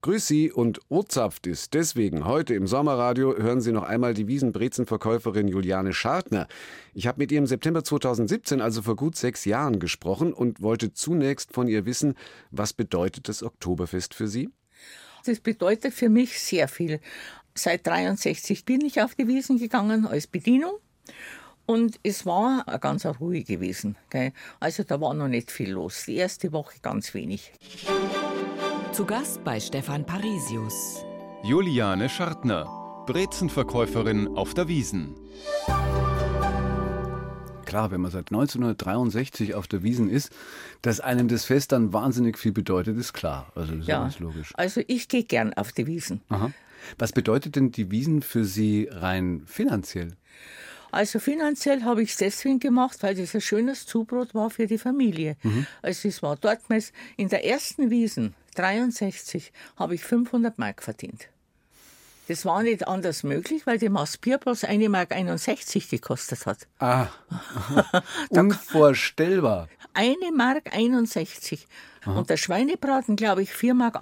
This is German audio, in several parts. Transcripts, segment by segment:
Grüß Sie und Ozapft ist deswegen heute im Sommerradio hören Sie noch einmal die Wiesenbrezenverkäuferin Juliane Schartner. Ich habe mit ihr im September 2017, also vor gut sechs Jahren, gesprochen und wollte zunächst von ihr wissen, was bedeutet das Oktoberfest für Sie? Das bedeutet für mich sehr viel. Seit 63 bin ich auf die Wiesen gegangen als Bedienung. Und es war ganz Ruhe gewesen. Gell? Also da war noch nicht viel los. Die erste Woche ganz wenig. Zu Gast bei Stefan Parisius. Juliane Schartner, Brezenverkäuferin auf der Wiesen. Klar, wenn man seit 1963 auf der Wiesen ist, dass einem das Fest dann wahnsinnig viel bedeutet, ist klar. Also das ist ja, ganz logisch. Also ich gehe gern auf die Wiesen. Aha. Was bedeutet denn die Wiesen für Sie rein finanziell? Also finanziell habe ich es deswegen gemacht, weil das ein schönes Zubrot war für die Familie. Mhm. Also es war dort in der ersten Wiesen 63 habe ich 500 Mark verdient. Das war nicht anders möglich, weil die Maß Bier bloß 1,61 Mark gekostet hat. Ah, unvorstellbar. 1 Mark 61. Aha. Und der Schweinebraten, glaube ich, 4,80 Mark.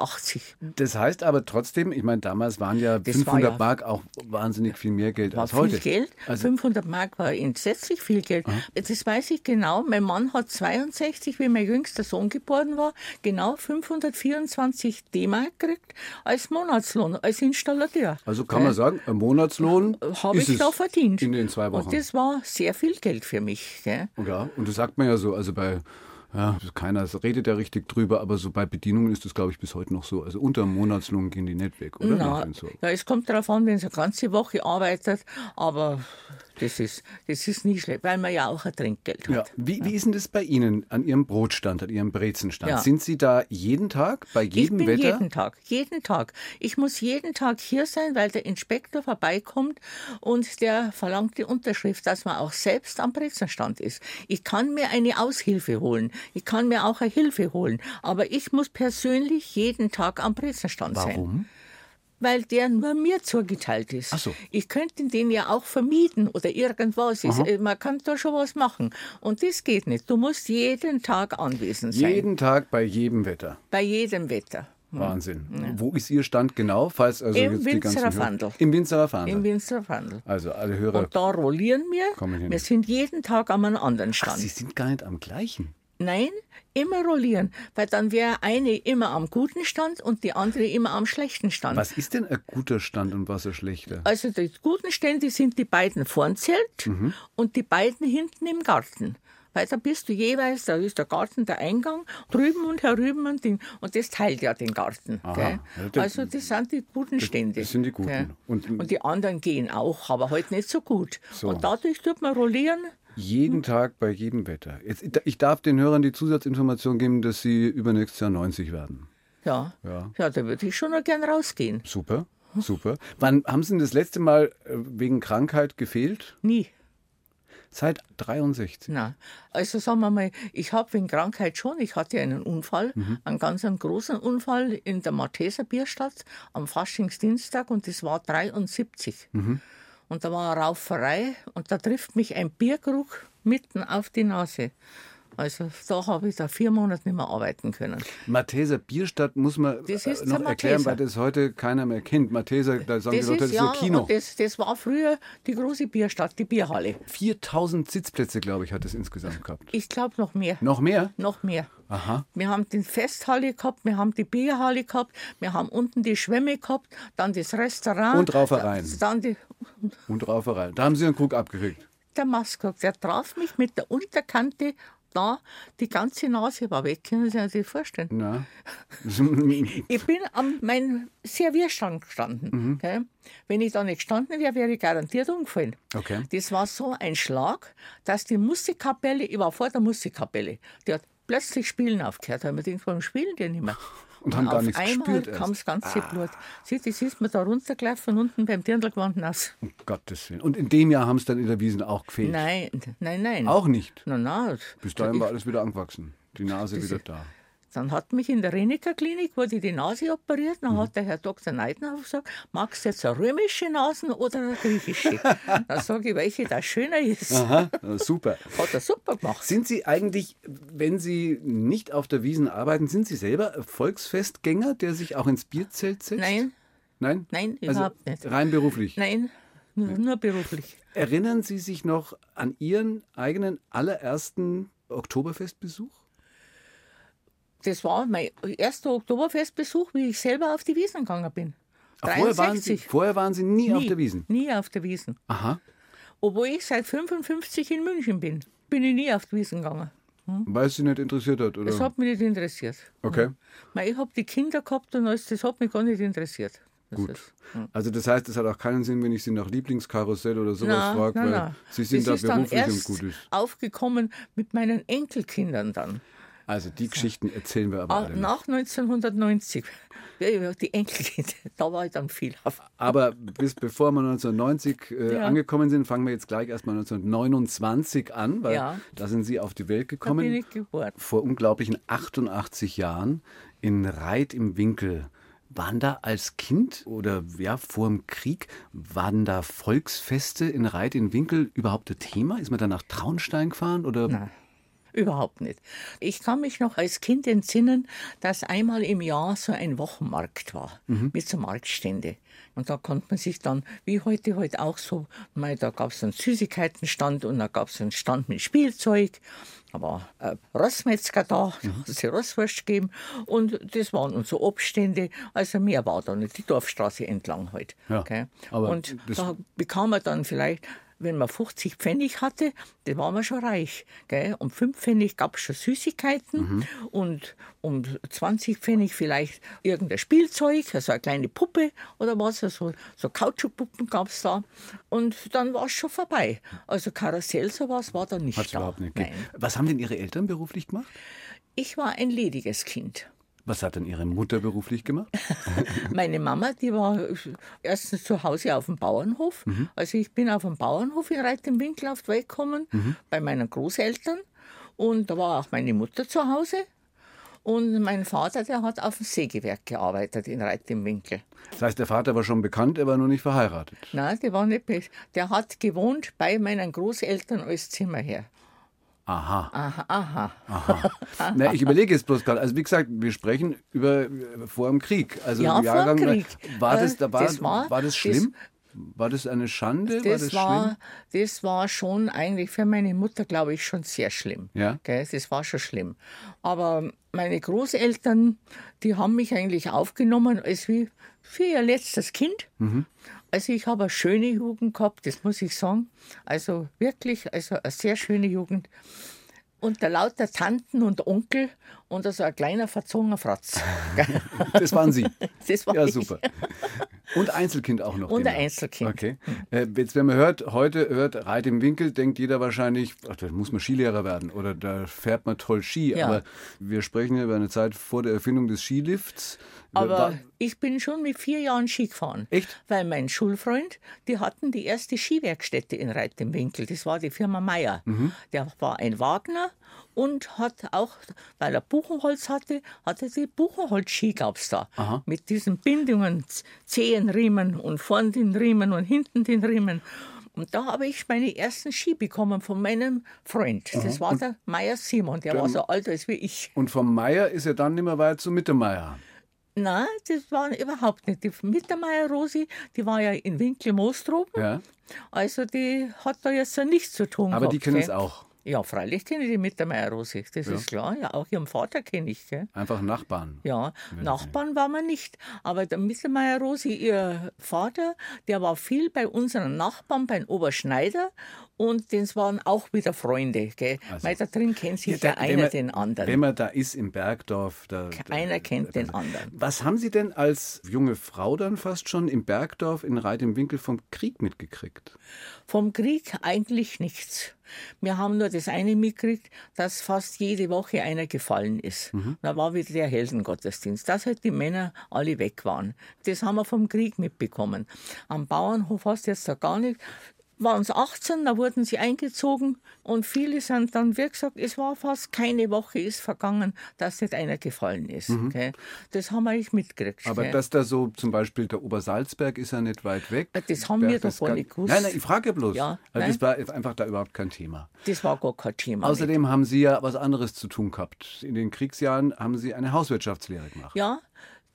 Das heißt aber trotzdem, ich meine, damals waren ja das 500 war ja, Mark auch wahnsinnig viel mehr Geld als heute. Viel Geld. Also 500 Mark war entsetzlich viel Geld. Aha. Das weiß ich genau. Mein Mann hat 62, wie mein jüngster Sohn geboren war, genau 524 D-Mark gekriegt als Monatslohn, als Installateur. Also kann man sagen, ein Monatslohn habe ich da verdient. In den zwei Wochen. Und das war sehr viel Geld für mich. Gell? Ja, und das sagt man ja so, also bei ja, keiner redet ja richtig drüber, aber so bei Bedienungen ist das, glaube ich, bis heute noch so. Also unter Monatslohn gehen die nicht weg, oder? Na, ja, es kommt darauf an, wenn sie eine ganze Woche arbeitet, aber das ist, das ist nie schlecht, weil man ja auch ein Trinkgeld hat. Ja. Wie, wie ist denn das bei Ihnen an Ihrem Brotstand, an Ihrem Brezenstand? Ja. Sind Sie da jeden Tag, bei jedem ich bin Wetter? jeden Tag, jeden Tag. Ich muss jeden Tag hier sein, weil der Inspektor vorbeikommt und der verlangt die Unterschrift, dass man auch selbst am Brezenstand ist. Ich kann mir eine Aushilfe holen, ich kann mir auch eine Hilfe holen, aber ich muss persönlich jeden Tag am Brezenstand sein. Warum? Weil der nur mir zugeteilt ist. Ach so. Ich könnte den ja auch vermieten oder irgendwas. Ist, man kann da schon was machen. Und das geht nicht. Du musst jeden Tag anwesend sein. Jeden Tag bei jedem Wetter. Bei jedem Wetter. Wahnsinn. Ja. Wo ist Ihr Stand genau? Falls also Im Winzerer Fandel. Im Winzerer Fandel. Im Winzerer Fandel. Also alle Hörer. Und da rollieren wir. Wir sind jeden Tag an einem anderen Stand. Ach, Sie sind gar nicht am gleichen. Nein, immer rollieren, weil dann wäre eine immer am guten Stand und die andere immer am schlechten Stand. Was ist denn ein guter Stand und was ein schlechter? Also die guten Stände sind die beiden vorn Zelt mhm. und die beiden hinten im Garten. Weil da bist du jeweils, da ist der Garten der Eingang, drüben und herüben und, den, und das teilt ja den Garten. Aha, ja, also das sind die guten Stände. Das sind die guten. Und, und, die anderen gehen auch, aber halt nicht so gut. So. Und dadurch tut man rollieren. Jeden Tag bei jedem Wetter. Jetzt, ich darf den Hörern die Zusatzinformation geben, dass sie übernächstes Jahr 90 werden. Ja. Ja, ja da würde ich schon noch gern rausgehen. Super, super. Wann haben Sie denn das letzte Mal äh, wegen Krankheit gefehlt? Nie. Seit 63? Na, also sagen wir mal, ich habe wegen Krankheit schon, ich hatte einen Unfall, mhm. einen ganz einen großen Unfall in der Malteser Bierstadt am Faschingsdienstag und das war 73. Mhm. Und da war eine Rauferei und da trifft mich ein Bierkrug mitten auf die Nase. Also da habe ich da vier Monate nicht mehr arbeiten können. Malteser Bierstadt muss man noch erklären, weil das heute keiner mehr kennt. Malteser, da sagen das die Leute, ist, das ist ja, Kino. Das, das, war früher die große Bierstadt, die Bierhalle. 4000 Sitzplätze, glaube ich, hat es insgesamt gehabt. Ich glaube noch mehr. Noch mehr? Noch mehr. Aha. Wir haben die Festhalle gehabt, wir haben die Bierhalle gehabt, wir haben unten die Schwämme gehabt, dann das Restaurant. Und Raufereien. Dann die und Raufereien. Da haben Sie einen Krug abgekriegt. Der Maskok, der traf mich mit der Unterkante da, die ganze Nase war weg. Können Sie sich vorstellen? Nein. ich bin am meinem Servierstand gestanden. Mhm. Okay? Wenn ich da nicht gestanden wäre, wäre ich garantiert umgefallen. Okay. Das war so ein Schlag, dass die Musikkapelle, ich war vor der Musikkapelle, die hat plötzlich Spielen aufgehört. Da habe ich gedacht, warum spielen die nicht mehr? Und, und haben gar nichts einmal kam das ganze ah. Blut. Sieh, das ist mir da runtergelaufen, unten beim Dirndlgewand nass. Um Gottes Willen. Und in dem Jahr haben es dann in der Wiesen auch gefehlt? Nein, nein, nein. Auch nicht? Nein, nein. Bis dahin war alles wieder angewachsen. Die Nase wieder da. Dann hat mich in der Renecker Klinik, wurde die Nase operiert, dann hat der Herr Dr. Neidner gesagt, magst du jetzt eine römische Nase oder eine griechische? dann sage ich, welche da schöner ist. Aha, super. Hat er super gemacht. Sind Sie eigentlich, wenn Sie nicht auf der Wiesen arbeiten, sind Sie selber Volksfestgänger, der sich auch ins Bierzelt setzt? Nein, Nein? nein, Also überhaupt nicht. Rein beruflich. Nein, nur, nur beruflich. Erinnern Sie sich noch an Ihren eigenen allerersten Oktoberfestbesuch? Das war mein erster Oktoberfestbesuch, wie ich selber auf die Wiesen gegangen bin. Ach, vorher, waren Sie, 63. vorher waren Sie nie, auf der Wiesen? Nie auf der Wiesen. Aha. Obwohl ich seit 55 in München bin, bin ich nie auf die Wiesen gegangen. Weil es Sie nicht interessiert hat, oder? Das hat mich nicht interessiert. okay. Weil Ich habe die Kinder gehabt und alles, das hat mich gar nicht interessiert. Das Gut. Ist, Also das heißt, es hat auch keinen Sinn, wenn ich Sie nach Lieblingskarussell oder sowas frage, weil na. Sie sind das da beruflich und gut ist. aufgekommen mit meinen Enkelkindern dann. Also die Geschichten erzählen wir aber Ah, alle nicht. Nach 1990. Ja, ja, Die Enkelkinder, da war ich dann viel auf. Aber bis bevor wir 1990 äh, Ja. angekommen sind, fangen wir jetzt gleich erstmal 1929 an, weil Ja. da sind Sie auf die Welt Da bin gekommen. ich geboren. Vor unglaublichen 88 Jahren in Reit im Winkel. Waren da als Kind oder ja vor dem Krieg, waren da Volksfeste in Reit im Winkel überhaupt ein Thema? Ist man da nach Traunstein gefahren oder? Nein. Überhaupt nicht. Ich kann mich noch als Kind entsinnen, dass einmal im Jahr so ein Wochenmarkt war mit so Marktstände. Und da konnte man sich dann, wie heute halt auch so, mei, da gab es einen Süßigkeitenstand und da gab es einen Stand mit Spielzeug. Da war ein Rossmetzger da, da hat es Rosswurst gegeben. Und das waren unsere Obststände. Also mehr war da nicht, die Dorfstraße entlang halt. Ja, gell. aber und da bekam man dann vielleicht, wenn man 50 Pfennig hatte, dann war man schon reich. Gell? Um 5 Pfennig gab es schon Süßigkeiten Mhm. und um 20 Pfennig vielleicht irgendein Spielzeug, also eine kleine Puppe oder was, also so Kautschukpuppen gab es da. Und dann war es schon vorbei. Also Karussell, sowas war da nicht Hat's da. überhaupt nicht Nein. Was haben denn Ihre Eltern beruflich gemacht? Ich war ein lediges Kind. Was hat denn Ihre Mutter beruflich gemacht? Meine Mama, die war erstens zu Hause auf dem Bauernhof. Also ich bin auf dem Bauernhof in Reit im Winkel auf die Welt gekommen, bei meinen Großeltern. Und da war auch meine Mutter zu Hause. Und mein Vater, der hat auf dem Sägewerk gearbeitet in Reit im Winkel. Das heißt, der Vater war schon bekannt, er war noch nicht verheiratet. Nein, der war nicht Der hat gewohnt bei meinen Großeltern als Zimmerherr. Aha. Aha, aha. Aha. Na, ich überlege jetzt bloß gerade. Also wie gesagt, wir sprechen über äh, vor dem Krieg. Also Ja, im vor dem Jahrgang, Krieg. War das, Äh, da war, das war- war das das- schlimm? war das eine Schande? war Das das war, schlimm? das war schon eigentlich für meine Mutter, glaube ich, schon sehr schlimm. Ja. Gell, das war schon schlimm. Aber meine Großeltern, die haben mich eigentlich aufgenommen als wie für ihr letztes Kind. Mhm. Also ich habe eine schöne Jugend gehabt, das muss ich sagen. Also wirklich, also eine sehr schöne Jugend. Unter lauter Tanten und Onkel und also ein kleiner verzogener Fratz. Das waren Sie. Das war Ja, ich. super. Und Einzelkind auch noch. Und ein Einzelkind. Okay. Äh, jetzt, wenn man hört, heute hört Reit im Winkel, denkt jeder wahrscheinlich, ach, da muss man Skilehrer werden oder da fährt man toll Ski. Ja. Aber wir sprechen ja über eine Zeit vor der Erfindung des Skilifts. Aber ich bin schon mit vier Jahren Ski gefahren. Echt? Weil mein Schulfreund, die hatten die erste Skiwerkstätte in Reit im Winkel. Das war die Firma Meier. Mhm. Der war ein Wagner und hat auch, weil er Buchenholz hatte, hatte die Buchenholz-Ski gab's da. Aha. Mit diesen Bindungen, Zehenriemen und vorn den Riemen und hinten den Riemen. Und da habe ich meine ersten Ski bekommen von meinem Freund. Das war der Meier Simon, der war so alt als wie ich. Und vom Meier ist er dann nicht mehr weit zu Mittermeier. Nein, das war überhaupt nicht. Die Mittermeier Rosi, die war ja in Winkel-Moostroben. Ja. Also die hat da jetzt ja nichts zu tun Aber die gehabt, kennen es auch. Ja, freilich kenne ich die Mittermeier Rosi, das ist klar. Ja, auch ihren Vater kenne ich. Gell? Einfach Nachbarn. Ja, Nachbarn waren wir nicht. Aber der Mittermeier Rosi, ihr Vater, der war viel bei unseren Nachbarn, beim Oberschneider. Und das waren auch wieder Freunde. Gell? Weil da drin kennt sich ja, Also wenn einer man- den anderen. Wenn man da ist im Bergdorf. Da, da, Einer kennt den anderen. Was haben Sie denn als junge Frau dann fast schon im Bergdorf in Reit im Winkel vom Krieg mitgekriegt? Vom Krieg eigentlich nichts. Wir haben nur das eine mitgekriegt, dass fast jede Woche einer gefallen ist. Da war wieder der Heldengottesdienst, dass halt die Männer alle weg waren. Das haben wir vom Krieg mitbekommen. Am Bauernhof hast du jetzt da gar nicht. Waren es 18, da wurden sie eingezogen und viele sind dann, wie gesagt, es war fast keine Woche ist vergangen, dass nicht einer gefallen ist. Mhm. Das haben wir nicht mitgekriegt. Aber gell? dass da so zum Beispiel der Obersalzberg ist ja nicht weit weg. Das haben wir doch gar nicht gewusst. Nein, nein, ich frage bloß. Ja, also das war einfach da überhaupt kein Thema. Das war gar kein Thema. Außerdem nicht. haben Sie ja was anderes zu tun gehabt. In den Kriegsjahren haben Sie eine Hauswirtschaftslehre gemacht. Ja,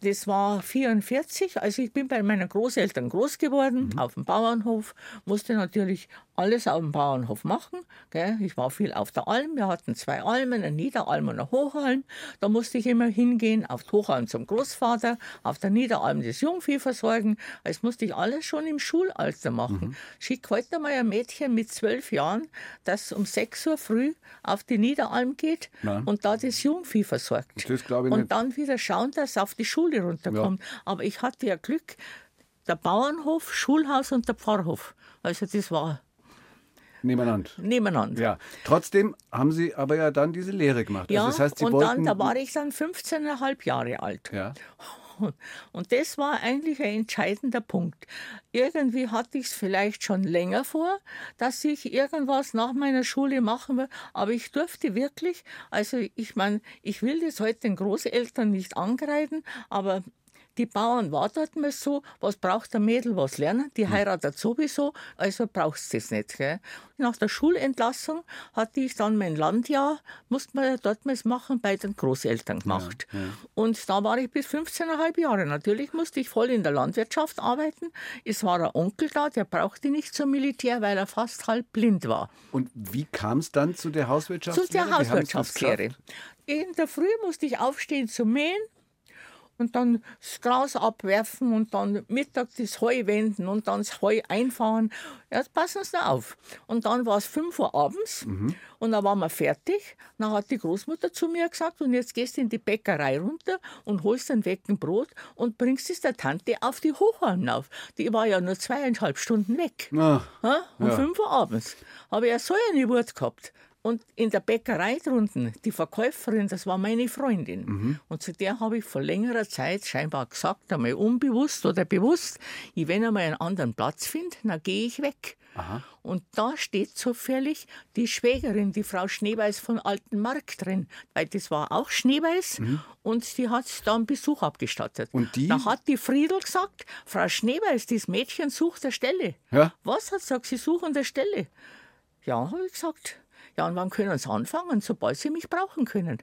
das war 44, also ich bin bei meinen Großeltern groß geworden, mhm. auf dem Bauernhof, musste natürlich alles auf dem Bauernhof machen. Gell. Ich war viel auf der Alm, wir hatten zwei Almen, eine Niederalm und eine Hochalm. Da musste ich immer hingehen, auf die Hochalm zum Großvater, auf der Niederalm das Jungvieh versorgen. Das musste ich alles schon im Schulalter machen. Mhm. Schick heute mal ein Mädchen mit zwölf Jahren, das um 6 Uhr früh auf die Niederalm geht Nein. und da das Jungvieh versorgt. Das ich und nicht. dann wieder schauen, dass auf die Schule runterkommt. Ja. Aber ich hatte ja Glück, der Bauernhof, Schulhaus und der Pfarrhof. Also das war Nebeneinander. Nebeneinander. Ja. Trotzdem haben Sie aber ja dann diese Lehre gemacht. Also ja, also das heißt, Sie und wollten... dann, da war ich dann 15,5 Jahre alt. Ja. Und das war eigentlich ein entscheidender Punkt. Irgendwie hatte ich es vielleicht schon länger vor, dass ich irgendwas nach meiner Schule machen will, aber ich durfte wirklich, also ich meine, ich will das heute den Großeltern nicht angreifen, aber die Bauern war dort mal so, was braucht der Mädel, was lernen, die hm. heiratet sowieso, also brauchst du das nicht. Gell? Nach der Schulentlassung hatte ich dann mein Landjahr, musste man ja dort mal machen, bei den Großeltern gemacht. Ja, ja. Und da war ich bis 15,5 Jahre. Natürlich musste ich voll in der Landwirtschaft arbeiten. Es war ein Onkel da, der brauchte nicht zum Militär, weil er fast halb blind war. Und wie kam es dann zu der Hauswirtschaftslehre? Zu der Hauswirtschaftslehre. In der Früh musste ich aufstehen zum Mähen und dann das Gras abwerfen und dann Mittag das Heu wenden und dann das Heu einfahren. Jetzt passen Sie auf. Und dann war es 5 Uhr abends mhm. und dann waren wir fertig. Dann hat die Großmutter zu mir gesagt, und jetzt gehst du in die Bäckerei runter und holst ein Wecken Brot und bringst es der Tante auf die Hochhallen auf. Die war ja nur zweieinhalb Stunden weg. Ach, um ja. 5 Uhr abends. Habe ich ja so eine Wut gehabt. Und in der Bäckerei drunten, die Verkäuferin, das war meine Freundin. Mhm. Und zu der habe ich vor längerer Zeit scheinbar gesagt, einmal unbewusst oder bewusst, ich, wenn einmal einen anderen Platz finde, dann gehe ich weg. Aha. Und da steht zufällig die Schwägerin, die Frau Schneeweiß von Alten Markt drin, weil das war auch Schneeweiß mhm. und die hat da einen Besuch abgestattet. Und die? Da hat die Friedel gesagt, Frau Schneeweiß, das Mädchen sucht eine Stelle. Ja? Was hat sie gesagt, sie suchen eine Stelle? Ja, habe ich gesagt. Ja, und wann können Sie anfangen? Sobald Sie mich brauchen können.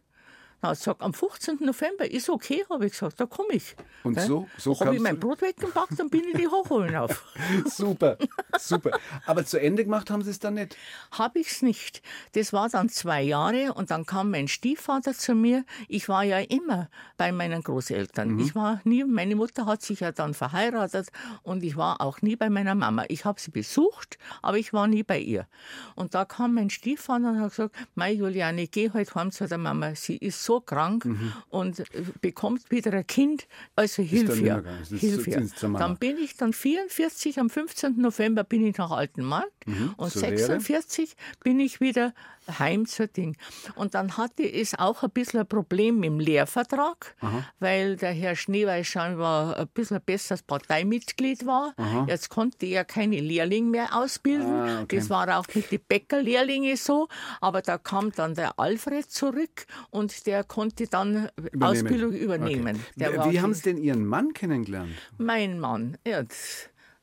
Na, hat gesagt, am 15. November ist okay, habe ich gesagt, da komme ich. Und ja? so, so habe ich mein Brot weggepackt und bin in die Hochholen auf. super, super. Aber zu Ende gemacht haben Sie es dann nicht? Habe ich es nicht. Das war dann zwei Jahre und dann kam mein Stiefvater zu mir. Ich war ja immer bei meinen Großeltern. Mhm. Ich war nie, meine Mutter hat sich ja dann verheiratet und ich war auch nie bei meiner Mama. Ich habe sie besucht, aber ich war nie bei ihr. Und da kam mein Stiefvater und hat gesagt, Mai Juliane, geh heute heim zu der Mama. Sie ist so krank mhm. und bekommt wieder ein Kind, also hilf ihr. Hilf ihr. Dann bin ich dann 44, am 15. November bin ich nach Altenmarkt mhm. und 46 Lehre. bin ich wieder heim zur Ding. Und dann hatte es auch ein bisschen ein Problem im Lehrvertrag, Aha. weil der Herr Schneeweiß scheinbar ein bisschen besseres Parteimitglied war. Aha. Jetzt konnte er keine Lehrlinge mehr ausbilden. Ah, okay. Das war auch mit den Bäckerlehrlinge so. Aber da kam dann der Alfred zurück und der konnte dann übernehmen. Ausbildung übernehmen. Okay. Wie haben Sie denn Ihren Mann kennengelernt? Mein Mann, ja,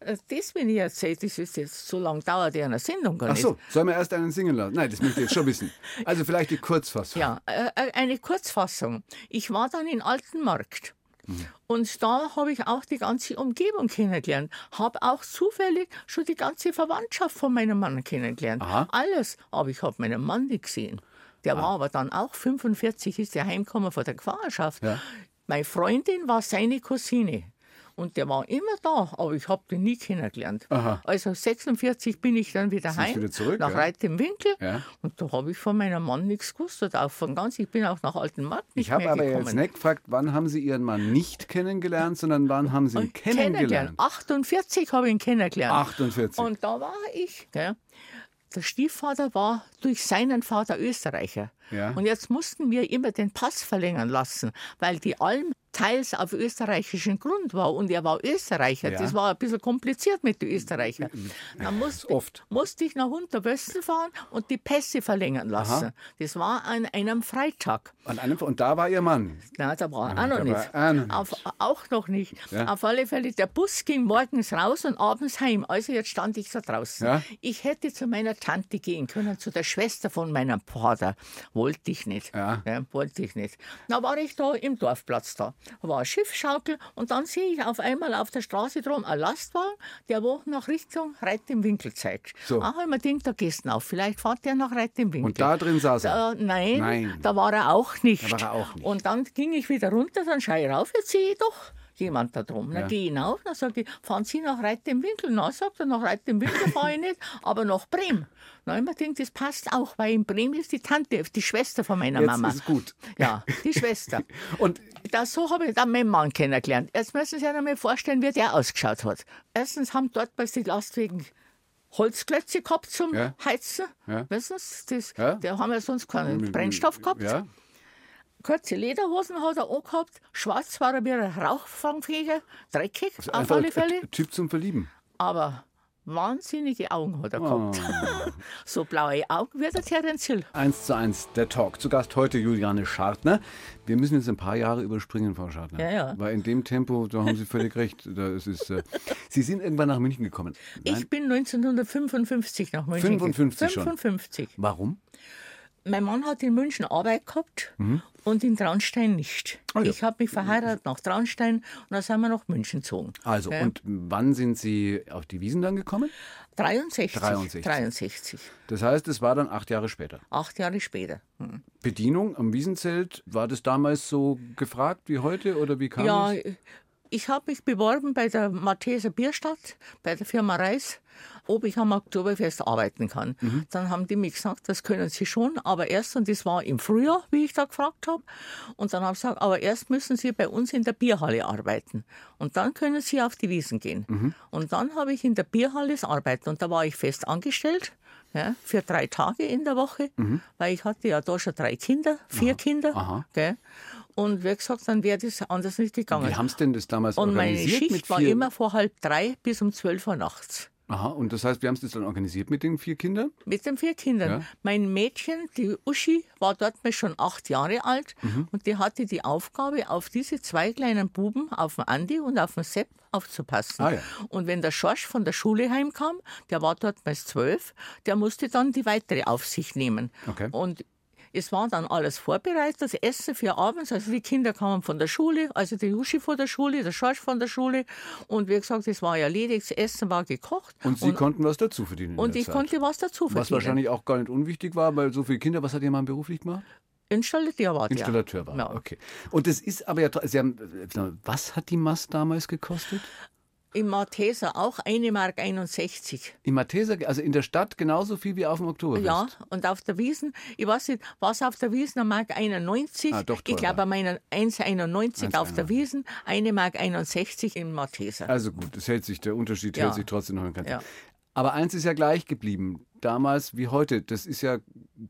äh, das, wenn ich erzähle, das ist jetzt so lange dauert ja eine Sendung gar nicht. Ach so, sollen wir erst einen singen lassen? Nein, das möchte ich jetzt schon wissen. Also vielleicht die Kurzfassung. Ja, äh, äh, eine Kurzfassung. Ich war dann in Altenmarkt. Mhm. Und da habe ich auch die ganze Umgebung kennengelernt. Habe auch zufällig schon die ganze Verwandtschaft von meinem Mann kennengelernt. Aha. Alles. Aber ich habe meinen Mann nicht gesehen. Der ah. war aber dann auch 45, ist er heimgekommen von der Gefahrschaft. Ja. Meine Freundin war seine Cousine. Und der war immer da, aber ich habe den nie kennengelernt. Aha. Also 46 bin ich dann wieder heim, wieder zurück, nach ja? Reit im Winkel. Ja. Und da habe ich von meinem Mann nichts gewusst. Auch von ganz, ich bin auch nach Altenmarkt nicht Ich habe aber jetzt nicht gefragt, wann haben Sie Ihren Mann nicht kennengelernt, sondern wann haben Sie ihn kennengelernt? kennengelernt? 48 habe ich ihn kennengelernt. 48. Und da war ich. Gell? Der Stiefvater war durch seinen Vater Österreicher. Ja. Und jetzt mussten wir immer den Pass verlängern lassen, weil die Alm teils auf österreichischen Grund war und er war Österreicher. Ja. Das war ein bisschen kompliziert mit den Österreichern. Dann musste, oft. musste ich nach Unterwössen fahren und die Pässe verlängern lassen. Das war an einem Freitag. An einem, und da war Ihr Mann. Nein, da war auch noch da nicht. war auch noch nicht. Auf, auch noch nicht. Ja. Auf alle Fälle, der Bus ging morgens raus und abends heim. Also jetzt stand ich da draußen. Ja. Ich hätte zu meiner Tante gehen können, zu der Schwester von meinem Vater. Wollte ich nicht. Ja. wollte ich nicht. Dann war ich da im Dorfplatz da. Da war eine Schiffschaukel und dann sehe ich auf einmal auf der Straße drum einen Lastwagen, der wo nach Richtung Reit im Winkel zeigt. So. Ach, ich mir gedacht, da gehst du auf. Vielleicht fährt der nach Reit im Winkel. Und da drin saß er. Da, nein, Nein. da war er auch nicht. Da war er auch nicht. Und dann ging ich wieder runter, dann schaue ich rauf, jetzt sehe ich doch jemand da drum. Dann Ja. gehe ich hinauf, dann sage ich, fahren Sie nach Reit im Winkel? Na, sagt er, nach Reit im Winkel fahre ich nicht, aber nach Bremen. Na, ich mir gedacht, das passt auch, weil in Bremen ist die Tante, die Schwester von meiner Jetzt Mama. ist gut. Ja, die Schwester. Und Das, so habe ich dann meinen Mann kennengelernt. Jetzt müssen Sie sich einmal vorstellen, wie der ausgeschaut hat. Erstens haben dort bei den Lastwagen Holzklötze gehabt zum Ja. Heizen. Ja. Wissen Sie, das, Ja. da haben wir sonst keinen Brennstoff gehabt. Ja. Kurze Lederhosen hat er angehabt, schwarz war er wie ein Rauchfangfeger, dreckig auf Einfach alle ein Fälle, Typ zum Verlieben. aber wahnsinnige Augen hat er gehabt. Oh. so blaue Augen wie der Terence Hill. 1 zu 1, der Talk. Zu Gast heute Juliane Schartner. Wir müssen jetzt ein paar Jahre überspringen, Frau Schartner. Ja, ja. Weil in dem Tempo, da haben Sie völlig recht. Da ist es, äh, Sie sind irgendwann nach München gekommen. Nein? Ich bin 1955 nach München 55 schon? 55. Warum? Mein Mann hat in München Arbeit gehabt und in Traunstein nicht. Mhm. Ah, ja. Ich habe mich verheiratet nach Traunstein und dann sind wir nach München gezogen. Also, Ja. und wann sind Sie auf die Wiesen dann gekommen? 63. 63. 63. Das heißt, es war dann acht Jahre später. Acht Jahre später. Hm. Bedienung am Wiesenzelt, war das damals so gefragt wie heute oder wie kam Ja, es? ich habe mich beworben bei der Malteser Bierstadt, bei der Firma Reis, ob ich am Oktoberfest arbeiten kann. Mhm. Dann haben die mir gesagt, das können sie schon, aber erst, und das war im Frühjahr, wie ich da gefragt habe, und dann habe ich gesagt, aber erst müssen sie bei uns in der Bierhalle arbeiten. Und dann können sie auf die Wiesen gehen. Mhm. Und dann habe ich in der Bierhalle das Arbeiten und da war ich fest angestellt. Ja, für drei Tage in der Woche, weil ich hatte ja da schon drei Kinder, vier Kinder. Mhm. aha. Gell? Und wie gesagt, dann wäre das anders nicht gegangen. Wie haben Sie denn das damals Und meine organisiert? Schicht mit war vier? immer von halb drei bis um zwölf Uhr nachts. Aha, und das heißt, wie haben Sie das dann organisiert mit den vier Kindern? Mit den vier Kindern. Ja. Mein Mädchen, die Uschi, war dort mal schon acht Jahre alt Mhm. und die hatte die Aufgabe, auf diese zwei kleinen Buben, auf den Andi und auf den Sepp, aufzupassen. Ah, ja. Und wenn der Schorsch von der Schule heimkam, der war dort bis zwölf, der musste dann die weitere Aufsicht nehmen. Okay. Und es war dann alles vorbereitet, das Essen für abends. Also die Kinder kamen von der Schule, also die Juschi von der Schule, der Schorsch von der Schule. Und wie gesagt, es war ja erledigt, das Essen war gekocht. Und Sie konnten was dazu verdienen. und der ich Zeit. konnte was dazu verdienen. Was wahrscheinlich auch gar nicht unwichtig war, weil so viele Kinder, was hat Ihr Mann beruflich gemacht? Installateur war der. Installateur war. Ja. Okay. Und das ist aber ja, Sie haben, äh, was hat die Mast damals gekostet? Im Malteser auch 1,61 Mark. 61. Im Matheser, also in der Stadt genauso viel wie auf dem Oktoberfest. Ja, und auf der Wiesen, ich weiß nicht, was auf der Wiesen, eine Mark 91. Ah, doch ich glaube, meine 1,91 auf 1,91. der Wiesen, 1 Mark 61 im Malteser. Also gut, es hält sich, der Unterschied Ja. hält sich trotzdem noch in Grenzen. Ja. Aber eins ist ja gleich geblieben, damals wie heute, das ist ja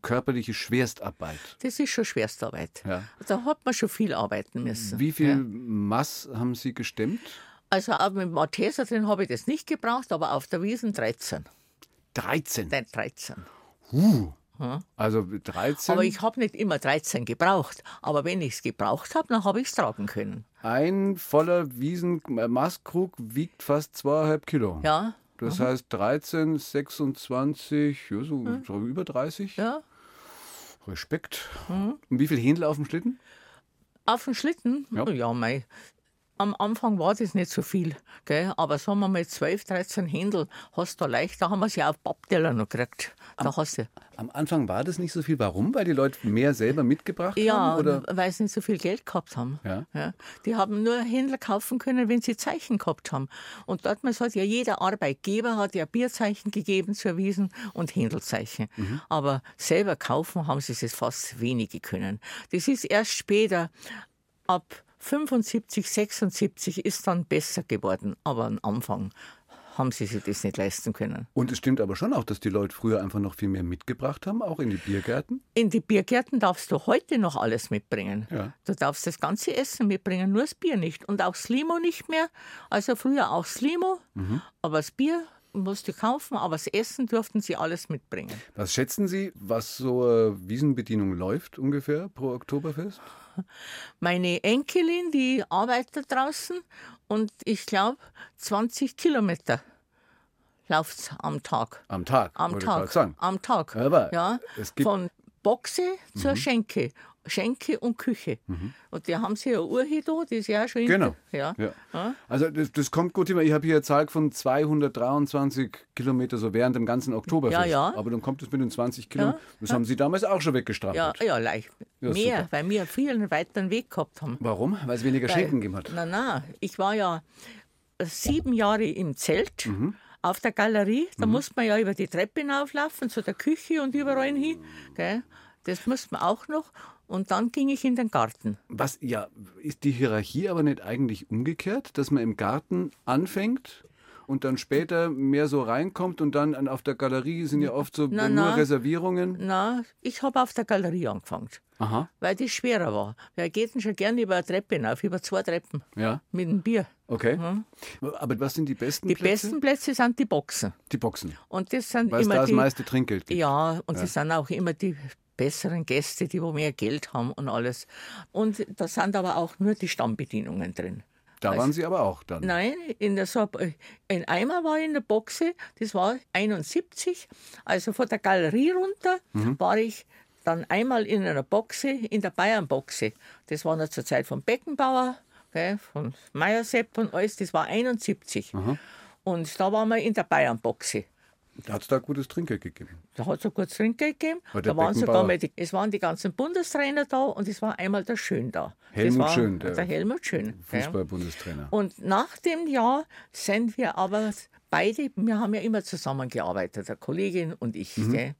körperliche Schwerstarbeit. Das ist schon Schwerstarbeit. Ja. Da hat man schon viel arbeiten müssen. Wie viel Ja. Mass haben Sie gestemmt? Also auch mit dem Malteser drin habe ich das nicht gebraucht, aber auf der Wiesen 13. 13. Nein, 13. Also 13. Aber ich habe nicht immer 13 gebraucht. Aber wenn ich es gebraucht habe, dann habe ich es tragen können. Ein voller Wiesen-Mastkrug wiegt fast zweieinhalb Kilo. Ja, Das heißt 13, 26, ja, so, so über 30. ja. Respekt. Und wie viel Händel auf dem Schlitten? Auf dem Schlitten? Ja. Ja, mei. Am Anfang war das nicht so viel, gell? aber sagen wir mal 12, 13 Händel hast du leicht, da haben wir sie auf Pappteller noch gekriegt. Da hast du, Am Anfang war das nicht so viel. Warum? Weil die Leute mehr selber mitgebracht ja, haben? Oder? weil sie nicht so viel Geld gehabt haben. Ja. Die haben nur Händler kaufen können, wenn sie Zeichen gehabt haben. Und dort hat ja jeder Arbeitgeber hat ja Bierzeichen gegeben zu erwiesen und Händelzeichen. Mhm. Aber selber kaufen haben sie es fast wenige können. Das ist erst später, ab 75, 76 ist dann besser geworden. Aber am Anfang haben sie sich das nicht leisten können. Und es stimmt aber schon auch, dass die Leute früher einfach noch viel mehr mitgebracht haben, auch in die Biergärten? In die Biergärten darfst du heute noch alles mitbringen. Ja. Du darfst das ganze Essen mitbringen, nur das Bier nicht. Und auch das Limo nicht mehr. Also früher auch das Limo, Mhm. aber das Bier musst du kaufen, aber das Essen durften sie alles mitbringen. Was schätzen Sie, was so eine Wiesenbedienung läuft ungefähr pro Oktoberfest? Meine Enkelin, die arbeitet draußen und ich glaube 20 Kilometer läuft am Tag. Am Tag, Am Tag. Am Tag. Aber ja, es gibt- Mhm. von Boxe zur Schenke. Schenke und Küche. Und die haben sie ja Uhr hier da, die ist ja auch schon in- Genau. Ja. Ja. Also das, das kommt gut hin. Ich habe hier eine Zahl von 223 Kilometer so während dem ganzen Oktoberfest. Ja, ja. Aber dann kommt es mit den 20 Kilometern. Das haben Sie damals auch schon weggestrampelt. Ja, ja, leicht. Ja, Mehr, super. weil wir viel einen weiteren Weg gehabt haben. Warum? Weil es weniger Schenken gegeben hat. Nein, nein. Ich war ja sieben Jahre im Zelt Mhm. auf der Galerie. Da musste man ja über die Treppe hinauflaufen, zu der Küche und überall hin. Gell? Das musste man auch noch. Und dann ging ich in den Garten. Was, ja, ist die Hierarchie aber nicht eigentlich umgekehrt, dass man im Garten anfängt und dann später mehr so reinkommt und dann an- auf der Galerie sind ja oft so Na, nur na. Reservierungen? Na, ich habe auf der Galerie angefangen, Aha, weil die schwerer war. Wer geht denn schon gerne über eine Treppe hinauf, über zwei Treppen ja, mit dem Bier? okay. Aber was sind die besten Die Plätze? besten Plätze sind die Boxen. Die Boxen, Und das sind weil immer da das die, meiste Trinkgeld gibt. Ja, und sie sind auch immer die besseren Gäste, die wo mehr Geld haben und alles. Und da sind aber auch nur die Stammbedienungen drin. Da waren Sie aber auch dann. Nein, in der so, in einmal war ich in der Boxe, das war 71, also von der Galerie runter Mhm. war ich dann einmal in einer Boxe, in der Bayernboxe. Das war noch zur Zeit von Beckenbauer, gell, von Meyersepp und alles, das war 71. Und da waren wir in der Bayernboxe. Da hat es da gutes Trinkgeld gegeben. Da hat es ein gutes Trinkgeld gegeben. Da waren sogar mal die, es waren die ganzen Bundestrainer da und es war einmal der Schön da. Helmut Schön, der der, Helmut Schön. Fußball-Bundestrainer. Und nach dem Jahr sind wir aber beide, wir haben ja immer zusammengearbeitet, der Kollegin und ich. Gell?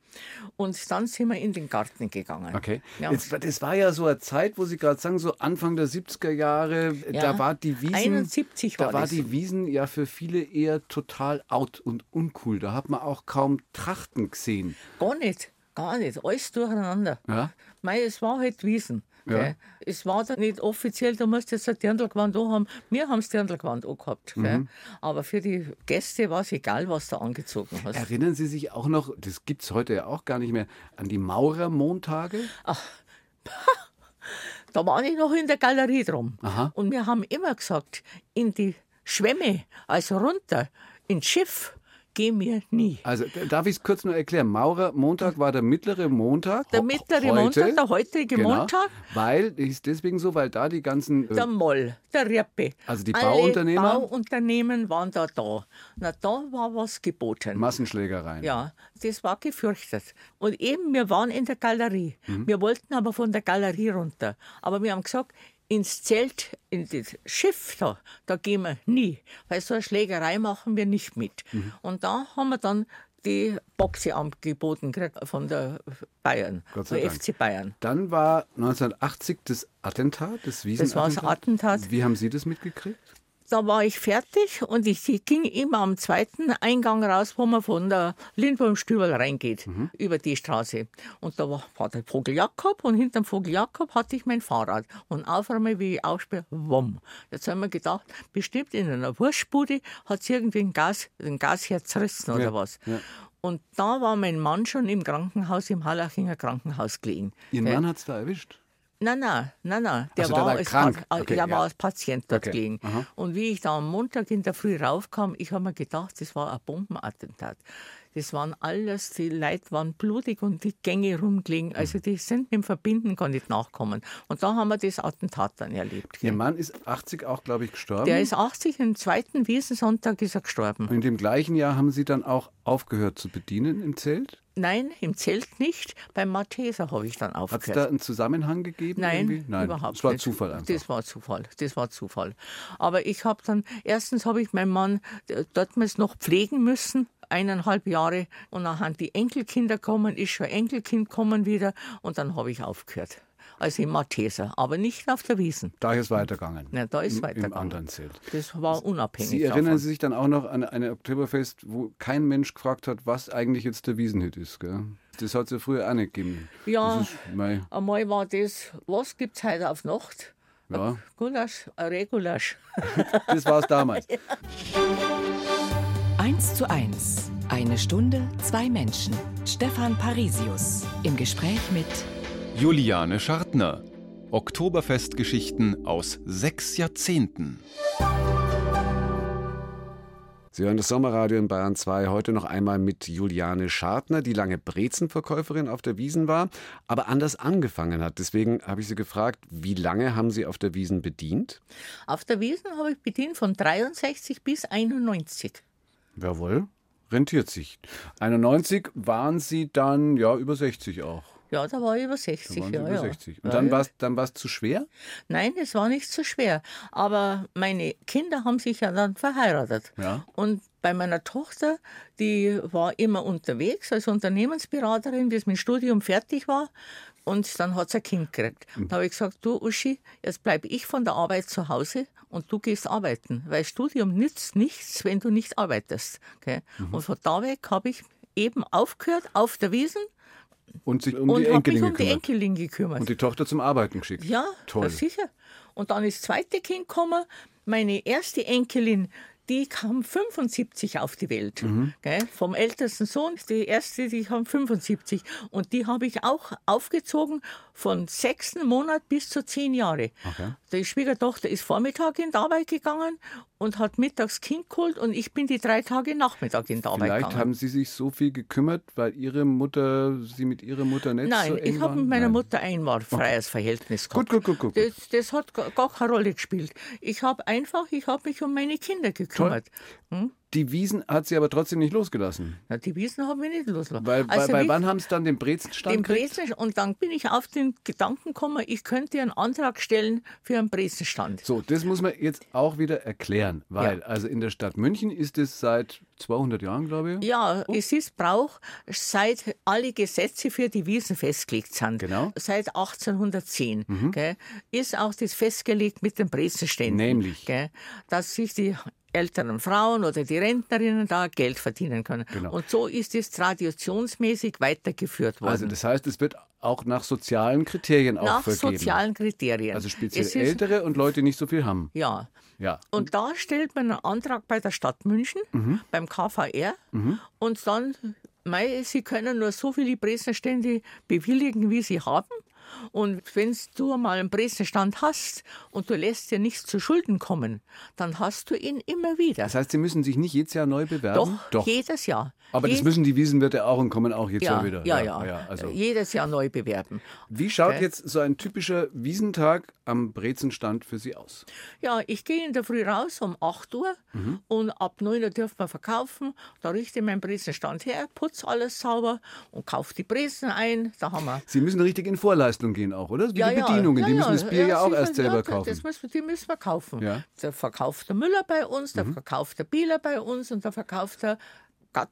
Und dann sind wir in den Garten gegangen. Mhm. Okay. Ja. Jetzt, das war ja so eine Zeit, wo Sie gerade sagen, so Anfang der 70er Jahre, Ja. da war die Wiesen. 71 da war war das. die Wiesen ja für viele eher total out und uncool. Da hat man auch kaum Trachten gesehen. Gar nicht, gar nicht, alles durcheinander. Ja. Mei, es war halt Wiesen. Ja. Es war da nicht offiziell, du musst jetzt ein Dirndlgewand haben. Wir haben das Dirndlgewand angehabt. Mhm. Aber für die Gäste war es egal, was du angezogen hast. Erinnern Sie sich auch noch, das gibt es heute ja auch gar nicht mehr, an die Maurermontage? Da war ich noch in der Galerie drum. Aha. Und wir haben immer gesagt, in die Schwemme, also runter, ins Schiff, gehen wir nie. Also darf ich es kurz nur erklären? Maurermontag war der mittlere Montag. Der mittlere heute. Montag, der heutige genau, Montag, Weil, ist deswegen so, weil da die ganzen. der Äh, Moll, der Rippe. Also die Alle Bauunternehmer? Bauunternehmen waren da da. Na, da war was geboten. Massenschlägereien. Ja, das war gefürchtet. Und eben, wir waren in der Galerie. Mhm. Wir wollten aber von der Galerie runter. Aber wir haben gesagt, ins Zelt, in das Schiff da, da gehen wir nie. Weil so eine Schlägerei machen wir nicht mit. Mhm. Und da haben wir dann die Boxe angeboten von der Bayern, von. FC Bayern. Dann war 1980 das Attentat, das Wiesenattentat. Das war das Attentat. Wie haben Sie das mitgekriegt? Da war ich fertig und ich ging immer am zweiten Eingang raus, wo man von der Lindwurmstübel reingeht, Mhm. über die Straße. Und da war, war der Vogel Jakob und hinterm Vogel Jakob hatte ich mein Fahrrad. Und auf einmal, wie ich aussperre, wumm. Jetzt haben wir gedacht, bestimmt in einer Wurstbude hat es irgendwie ein Gas, ein Gasherd zerrissen oder Ja, was. ja. Und da war mein Mann schon im Krankenhaus, im Hallachinger Krankenhaus gelegen. Ihren? Mann hat es da erwischt. Nein, nein, nein, nein. Der Also der war, war als, krank. Pa- Okay, der ja. war als Patient dort Okay, gelegen. aha. Und wie ich da am Montag in der Früh raufkam, ich habe mir gedacht, das war ein Bombenattentat. Das waren alles, die Leute waren blutig und die Gänge rumgelegen. Mhm. Also die sind mit dem Verbinden gar nicht nachkommen. Und da haben wir das Attentat dann erlebt. Ihr. Mann ist 80 auch, glaube ich, gestorben. Der ist 80, am zweiten Wiesensonntag ist er gestorben. Und in dem gleichen Jahr haben Sie dann auch aufgehört zu bedienen im Zelt? Nein, im Zelt nicht. Beim Matheser habe ich dann Hat es aufgehört. da einen Zusammenhang gegeben? Nein, irgendwie? Nein, überhaupt Es war nicht. Zufall einfach. Das war Zufall, das war Zufall. Aber ich habe dann, erstens habe ich meinen Mann äh, dortmals noch pflegen müssen, eineinhalb Jahre. Und dann haben die Enkelkinder kommen, ist schon ein Enkelkind kommen wieder und dann habe ich aufgehört. Also im Malteser, aber nicht auf der Wiesen. Da ist weitergegangen. Ja, da ist weitergegangen. Im anderen Zelt. Das war unabhängig Sie erinnern davon. sich dann auch noch an eine Oktoberfest, wo kein Mensch gefragt hat, was eigentlich jetzt der Wiesenhit ist. Gell? Das hat es ja früher auch nicht gegeben. Ja. Einmal war das, was gibt es heute auf Nacht? ja, Gulasch, ein Regulasch. das war es damals. 1 zu 1. Eine Stunde, zwei Menschen. Stefan Parisius. Im Gespräch mit Juliane Schartner. Oktoberfestgeschichten aus sechs Jahrzehnten. Sie hören das Sommerradio in Bayern 2 heute noch einmal mit Juliane Schartner, die lange Brezenverkäuferin auf der Wiesen war, aber anders angefangen hat. Deswegen habe ich Sie gefragt, wie lange haben Sie auf der Wiesen bedient? Auf der Wiesen habe ich bedient von 63 bis 91. Jawohl, rentiert sich. 91 waren Sie dann ja über 60 auch. Ja, da war ich über Da 60. waren Sie ja, über ja. 60. Und Ja, dann ja. war es zu schwer? Nein, es war nicht so schwer. Aber meine Kinder haben sich ja dann verheiratet. Ja. Und bei meiner Tochter, die war immer unterwegs als Unternehmensberaterin, bis mein Studium fertig war. Und dann hat sie ein Kind gekriegt. Da habe ich gesagt, du Uschi, jetzt bleibe ich von der Arbeit zu Hause und du gehst arbeiten. Weil Studium nützt nichts, wenn du nicht arbeitest. Okay? Und von da weg habe ich eben aufgehört auf der Wiesen Und sich um und die Enkelin um die gekümmert. Enkelin gekümmert. Und die Tochter zum Arbeiten geschickt. Ja, Toll. sicher. Und dann ist das zweite Kind gekommen. Meine erste Enkelin, die kam 75 auf die Welt. Mhm. Gell? Vom ältesten Sohn, die erste, die kam 75. Und die habe ich auch aufgezogen von sechsten Monat bis zu zehn Jahre. Die Schwiegertochter ist Vormittag in die Arbeit gegangen und hat mittags Kind geholt und ich bin die drei Tage Nachmittag in die Arbeit Vielleicht gegangen. haben Sie sich so viel gekümmert, weil Ihre Mutter, Sie mit Ihrer Mutter nicht Nein, so ich habe mit meiner Nein. Mutter ein freies Verhältnis Gut, gehabt. gut, gut, gut. gut. Das, das hat gar gar keine Rolle gespielt. Ich habe einfach, ich habe mich um meine Kinder gekümmert. Hm? Die Wiesen hat Sie aber trotzdem nicht losgelassen. Na, die Wiesen haben wir nicht losgelassen. Weil, Also wie- wann haben Sie dann den Brezenstand den? Brezen, und dann bin ich auf den Gedanken gekommen, ich könnte einen Antrag stellen für einen Brezenstand. So, das muss man jetzt auch wieder erklären, weil Ja. also in der Stadt München ist es seit 200 Jahren, glaube ich. Ja, es ist Brauch, seit alle Gesetze für die Wiesen festgelegt sind. Genau. Seit 1810 gell, ist auch das festgelegt mit den Brezenständen. Nämlich? Gell, dass sich die älteren Frauen oder die Rentnerinnen da Geld verdienen können. Genau. Und so ist es traditionsmäßig weitergeführt worden. Also das heißt, es wird auch nach sozialen Kriterien auch nach vergeben. sozialen Kriterien. also speziell ist- Ältere und Leute, die nicht so viel haben. Ja. Ja. Und da stellt man einen Antrag bei der Stadt München, Mhm. beim KVR, und dann, mei, Sie können nur so viele Bresenstände bewilligen, wie Sie haben. Und wenn du mal einen Bresenstand hast und du lässt dir nichts zu Schulden kommen, dann hast du ihn immer wieder. Das heißt, Sie müssen sich nicht jedes Jahr neu bewerben? Doch, jedes Jahr. Aber das Je- müssen die Wiesenwirte auch und kommen auch jetzt ja, ja wieder. Ja, ja. also. Jedes Jahr neu bewerben. Wie schaut Okay. jetzt so ein typischer Wiesentag am Brezenstand für Sie aus? Ja, ich gehe in der Früh raus um 8 Uhr Mhm. und ab 9 Uhr dürfen wir verkaufen. Da richte ich meinen Bresenstand her, putze alles sauber und kaufe die Bresen ein. Da haben wir. Sie müssen richtig in Vorleistung gehen auch, oder? Wie die Bedienungen, die müssen das Bier ja, auch erst selber ja, kaufen. Das müssen, die müssen wir kaufen. Ja. Mhm. Da verkauft der Müller bei uns, da verkauft der Bieler bei uns und da verkauft der Gatt,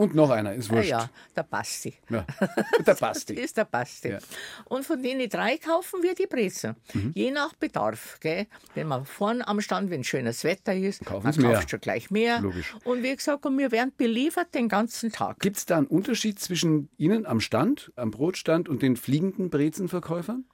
Und noch einer, ist ah wurscht. ja, der Basti. Ja. Der Basti. ist der Basti. Ja. Und von denen drei kaufen wir die Brezen. Mhm. Je nach Bedarf. Gell? Wenn man vorne am Stand, wenn schönes Wetter ist, Kaufen man mehr. kauft schon gleich mehr. Logisch. Und wie gesagt, und wir werden beliefert den ganzen Tag. Gibt es da einen Unterschied zwischen Ihnen am Stand, am Brotstand und den fliegenden Brezenverkäufern?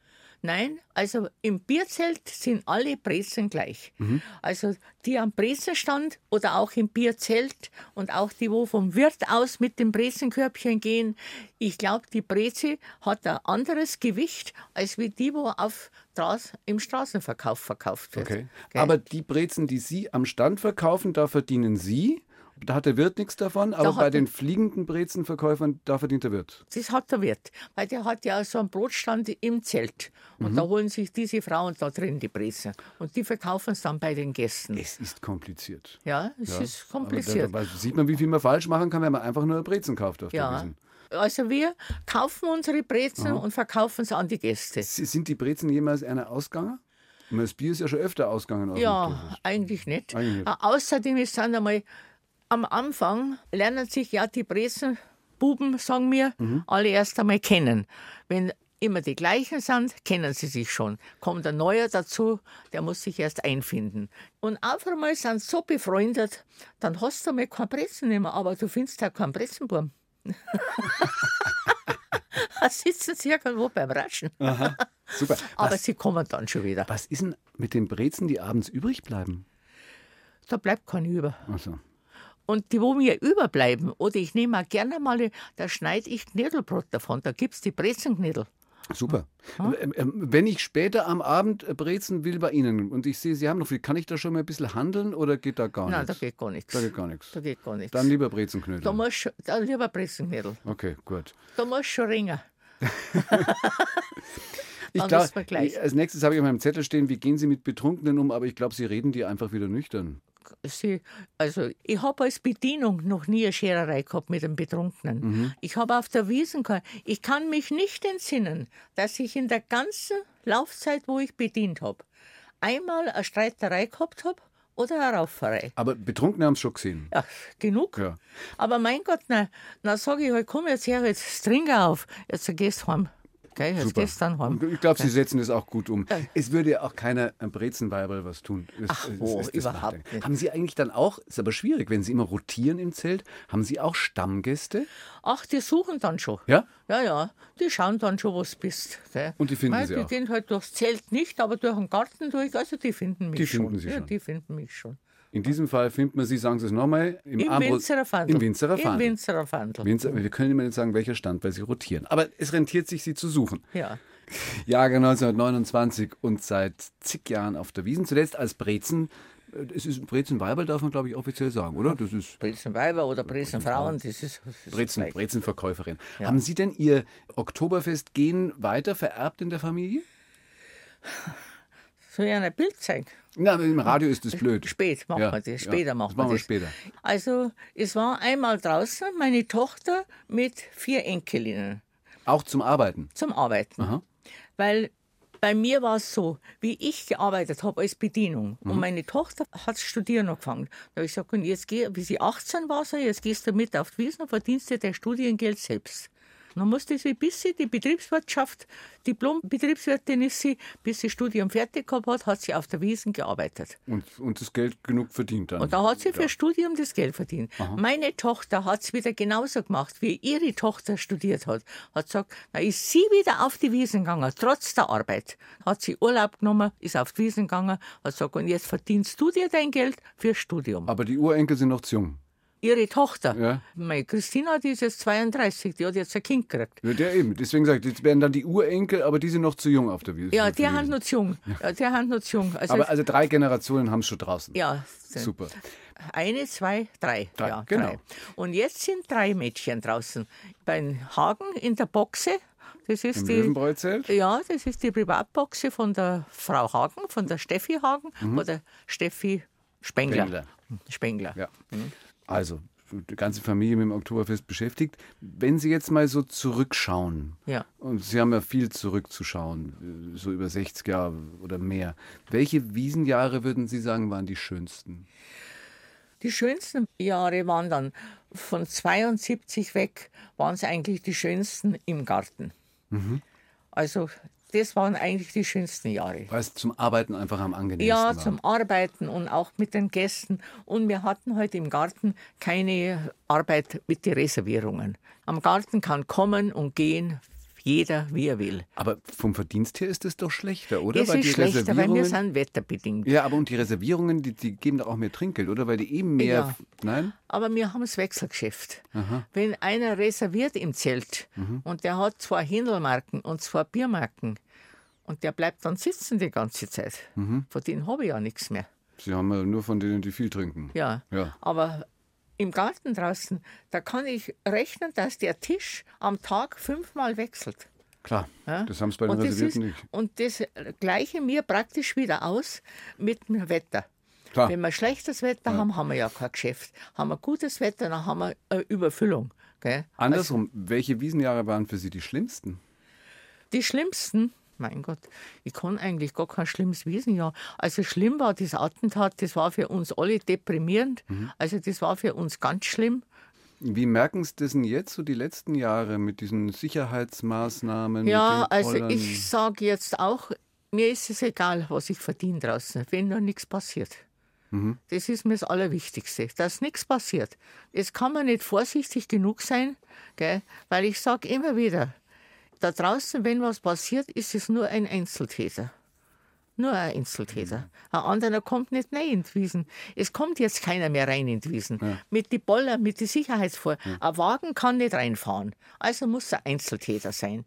Nein, also im Bierzelt sind alle Brezen gleich. Mhm. Also die am Brezenstand oder auch im Bierzelt und auch die, wo vom Wirt aus mit dem Brezenkörbchen gehen. Ich glaube, die Breze hat ein anderes Gewicht als wie die, wo auf Straß, im Straßenverkauf verkauft wird. Okay. Aber die Brezen, die Sie am Stand verkaufen, da verdienen Sie. Da hat der Wirt nichts davon, aber hat bei der- den fliegenden Brezenverkäufern, da verdient der Wirt. Das hat der Wirt, weil der hat ja so einen Brotstand im Zelt. Und Mhm. da holen sich diese Frauen da drin die Brezen. Und die verkaufen es dann bei den Gästen. Es ist kompliziert. Ja, es ist Aber kompliziert. da, da sieht man, wie viel man falsch machen kann, wenn man einfach nur Brezen kauft auf der Ja. Wiesen. Also wir kaufen unsere Brezen und verkaufen es an die Gäste. Sind die Brezen jemals einer meine, Das Bier ist ja schon öfter ausgegangen. Ja, eigentlich nicht. Eigentlich nicht. Außerdem ist dann einmal am Anfang lernen sich ja die Brezenbuben, sagen wir, Mhm. alle erst einmal kennen. Wenn immer die gleichen sind, kennen sie sich schon. Kommt ein neuer dazu, der muss sich erst einfinden. Und auf einmal sind sie so befreundet, dann hast du mal kein Brezen mehr, aber du findest ja keinen Brezenbaum. da sitzen sie irgendwo beim Raschen. Aha, super. Aber Was, sie kommen dann schon wieder. was ist denn mit den Brezen, die abends übrig bleiben? Da bleibt keine über. Also, Und die, wo mir überbleiben, oder ich nehme auch gerne mal, da schneide ich Knödelbrot davon. Da gibt es die Brezenknödel. super. Ähm, ähm, Wenn ich später am Abend äh, Brezen will bei Ihnen und ich sehe, Sie haben noch viel, kann ich da schon mal ein bisschen handeln oder geht da gar Nein, da nichts? geht gar nichts. Da geht gar nichts. Da geht gar nichts. Dann lieber Da Brezenknödel. musst da lieber Brezenknödel. Okay, gut. Da musst du schon ringen. Ich Dann glaub, wissen wir gleich. als nächstes habe ich auf meinem Zettel stehen, wie gehen Sie mit Betrunkenen um, aber ich glaube, Sie reden die einfach wieder nüchtern. Sie, also ich habe als Bedienung noch nie eine Schererei gehabt mit einem Betrunkenen. Mhm. Ich habe auf der Wiesen kein, ich kann mich nicht entsinnen, dass ich in der ganzen Laufzeit, wo ich bedient habe, einmal eine Streiterei gehabt habe oder eine Rauferei. Aber Betrunkene haben es schon gesehen. Ja, genug. Ja. Aber mein Gott, na, na sage ich halt, komm jetzt her, jetzt trink auf, jetzt gehst du heim. Gell, jetzt Super. dann heim. Ich glaube, Sie setzen das auch gut um. Es würde ja auch keiner am Brezenweiberl was tun. Das, Ach, das wo, das überhaupt nicht. Haben Sie eigentlich dann auch, ist aber schwierig, wenn Sie immer rotieren im Zelt, haben Sie auch Stammgäste? Ach, die suchen dann schon. Ja? Ja, ja, die schauen dann schon, wo du bist. Gell? Und die finden Mei, sie Die auch? gehen halt durchs Zelt nicht, aber durch den Garten durch. Also die finden mich Die schon. finden Sie ja, schon. die finden mich schon. In diesem Fall findet man Sie, sagen Sie es nochmal, im, Im Armbrust- Winzerer Fandl. Im Winzerer Im Fandl. Winzerer Fandl. Winzer, wir können immer nicht sagen, welcher Stand, weil Sie rotieren. Aber es rentiert sich, Sie zu suchen. Ja. Jahrgang 1929 und seit zig Jahren auf der Wiesen. Zuletzt als Brezen. Es ist Brezenweiberl, darf man, glaube ich, offiziell sagen, oder? Das ist Brezenweiber oder Brezenfrauen, das ist, das Brezen. Brezenverkäuferin. Haben Sie denn Ihr Oktoberfest-Gen weiter vererbt in der Familie? Soll ich ein Bild zeigen? Na, im Radio ist das blöd. Spät machen Ja, wir das. ja, Später das machen wir wir das. später. Also, es war einmal draußen meine Tochter mit vier Enkelinnen Auch zum Arbeiten. zum Arbeiten. Aha. Weil bei mir war es so, wie ich gearbeitet habe als Bedienung Mhm. und meine Tochter hat studieren angefangen. Da habe ich gesagt, und jetzt geh, wie sie 18 war, so, jetzt gehst du mit auf die Wiesen und verdienst dir dein Studiengeld selbst. Dann musste sie, bis sie die Betriebswirtschaft, Diplom-Betriebswirtin ist sie, bis sie Studium fertig gehabt hat, hat sie auf der Wiesen gearbeitet. Und, und das Geld genug verdient dann. Und da hat sie für Studium das Geld verdient. Meine Tochter hat es wieder genauso gemacht, wie ihre Tochter studiert hat. Hat gesagt, da ist sie wieder auf die Wiesen gegangen, trotz der Arbeit. Hat sie Urlaub genommen, ist auf die Wiesen gegangen, hat gesagt, und jetzt verdienst du dir dein Geld für Studium. Aber die Urenkel sind noch zu jung. Ihre Tochter, Ja. meine Christina, die ist jetzt 32, die hat jetzt ein Kind gekriegt. Ja, der eben. Deswegen sage ich, das wären dann die Urenkel, aber die sind noch zu jung auf der Wiese. Ja, die haben noch zu jung. Ja, die haben noch zu jung. Also, Aber also drei Generationen haben es schon draußen. ja, Super. Eine, zwei, drei. Drei, ja, genau. drei. Und jetzt sind drei Mädchen draußen. Bei Hagen in der Boxe. Das ist Im die, Löwenbräuzelt? ja, das ist die Privatboxe von der Frau Hagen, von der Steffi Hagen oder Steffi Spengler. Mhm. Spengler. Spengler. Ja. Also, die ganze Familie mit dem Oktoberfest beschäftigt. Wenn Sie jetzt mal so zurückschauen, Ja. und Sie haben ja viel zurückzuschauen, so über 60 Jahre oder mehr. Welche Wiesenjahre würden Sie sagen, waren die schönsten? Die schönsten Jahre waren dann von 72 weg, waren es eigentlich die schönsten im Garten. Mhm. Also, das waren eigentlich die schönsten Jahre. Weil es zum Arbeiten einfach am angenehmsten Ja, war. zum Arbeiten und auch mit den Gästen. Und wir hatten heute im Garten keine Arbeit mit den Reservierungen. Am Garten kann kommen und gehen jeder, wie er will. Aber vom Verdienst her ist es doch schlechter, oder? Es ist schlechter, weil wir sind wetterbedingt. Ja, aber und die Reservierungen, die, die geben doch auch mehr Trinkgeld, oder? Weil die eben mehr. Ja. Nein? Aber wir haben das Wechselgeschäft. Wenn einer reserviert im Zelt Mhm. und der hat zwei Händelmarken und zwei Biermarken und der bleibt dann sitzen die ganze Zeit, Mhm. von denen habe ich ja nichts mehr. Sie haben ja nur von denen, die viel trinken. Ja. Ja. Aber im Garten draußen, da kann ich rechnen, dass der Tisch am Tag fünfmal wechselt. Klar, Ja? das haben sie bei den und Reservierten ist, nicht. Und das gleiche mir praktisch wieder aus mit dem Wetter. Klar. Wenn wir schlechtes Wetter haben, haben wir ja kein Geschäft. Haben wir gutes Wetter, dann haben wir eine Überfüllung. Gell? Andersrum, welche Wiesenjahre waren für Sie die schlimmsten? Die schlimmsten, mein Gott, ich kann eigentlich gar kein schlimmes Wiesenjahr. Also schlimm war das Attentat, das war für uns alle deprimierend. Also das war für uns ganz schlimm. Wie merken Sie das denn jetzt, so die letzten Jahre mit diesen Sicherheitsmaßnahmen? Ja, also Pollern? ich sage jetzt auch, mir ist es egal, was ich verdiene draußen, wenn noch nichts passiert. Mhm. Das ist mir das Allerwichtigste, dass nichts passiert. Es kann man nicht vorsichtig genug sein, gell? weil ich sage immer wieder, da draußen, wenn was passiert, ist es nur ein Einzeltäter. Nur ein Einzeltäter. Ein anderer kommt nicht rein in die Wiesen. Es kommt jetzt keiner mehr rein in die Wiesen. Mit den Boller, mit den Sicherheitsvor. Ein Wagen kann nicht reinfahren. Also muss er Einzeltäter sein.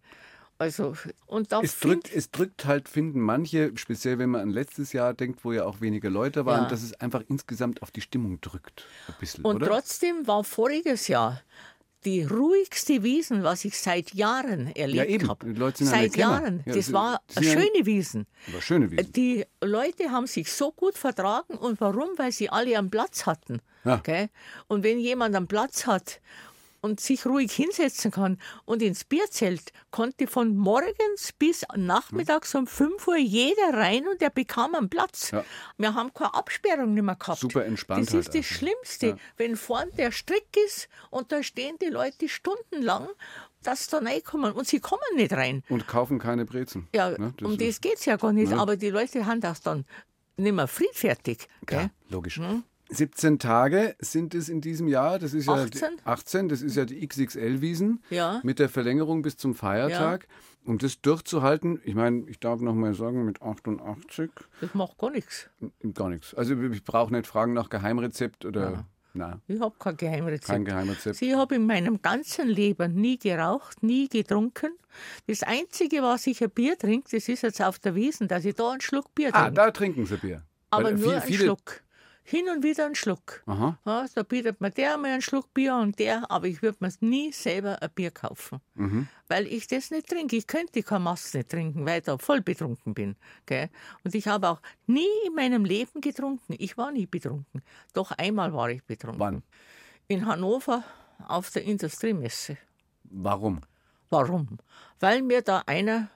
Also, und da Es drückt, es drückt halt, finden manche, speziell wenn man an letztes Jahr denkt, wo ja auch weniger Leute waren, Ja. dass es einfach insgesamt auf die Stimmung drückt. Ein bisschen, Und oder? trotzdem war voriges Jahr die ruhigste Wiesen, was ich seit Jahren Ja, erlebt eben. habe. Ja Seit. Jahren. Ja, das sie- war eine ja- schöne Wiesen. War schöne Wiesen. Die Leute haben sich so gut vertragen. Und warum? Weil sie alle einen Platz hatten. Ja. Gell? Und wenn jemand einen Platz hat und sich ruhig hinsetzen kann und ins Bierzelt, konnte von morgens bis nachmittags um 5 Uhr jeder rein und er bekam einen Platz. Ja. Wir haben keine Absperrung nicht mehr gehabt. Super entspannt Das halt ist das einfach. Schlimmste, Ja. wenn vorn der Strick ist und da stehen die Leute stundenlang, dass sie da reinkommen und sie kommen nicht rein. Und kaufen keine Brezen. Ja, Ne? um ist- das geht es ja gar nicht. Aber die Leute haben das dann nicht mehr friedfertig. Gell? logisch. 17 Tage sind es in diesem Jahr. Das ist ja 18? Die, 18, das ist ja die XXL-Wiesen Ja. mit der Verlängerung bis zum Feiertag. Um das durchzuhalten, ich meine, ich darf noch mal sagen, mit 88 Das macht gar nichts. gar nichts. Also ich brauche nicht fragen nach Geheimrezept oder na, Ich habe kein Geheimrezept. kein Geheimrezept. Ich habe in meinem ganzen Leben nie geraucht, nie getrunken. Das Einzige, was ich ein Bier trinke, das ist jetzt auf der Wiesen, dass ich da einen Schluck Bier Ah, trinke. da trinken Sie Bier. Aber Weil nur viel- einen Schluck. Hin und wieder einen Schluck. Aha. Ja, da bietet mir der mal einen Schluck Bier und der, aber ich würde mir nie selber ein Bier kaufen. Mhm. Weil ich das nicht trinke. Ich könnte keine Masse nicht trinken, weil ich da voll betrunken bin. Gell? Und ich habe auch nie in meinem Leben getrunken. Ich war nie betrunken. Doch einmal war ich betrunken. Wann? In Hannover auf der Industriemesse. Warum? Warum? Weil mir da einer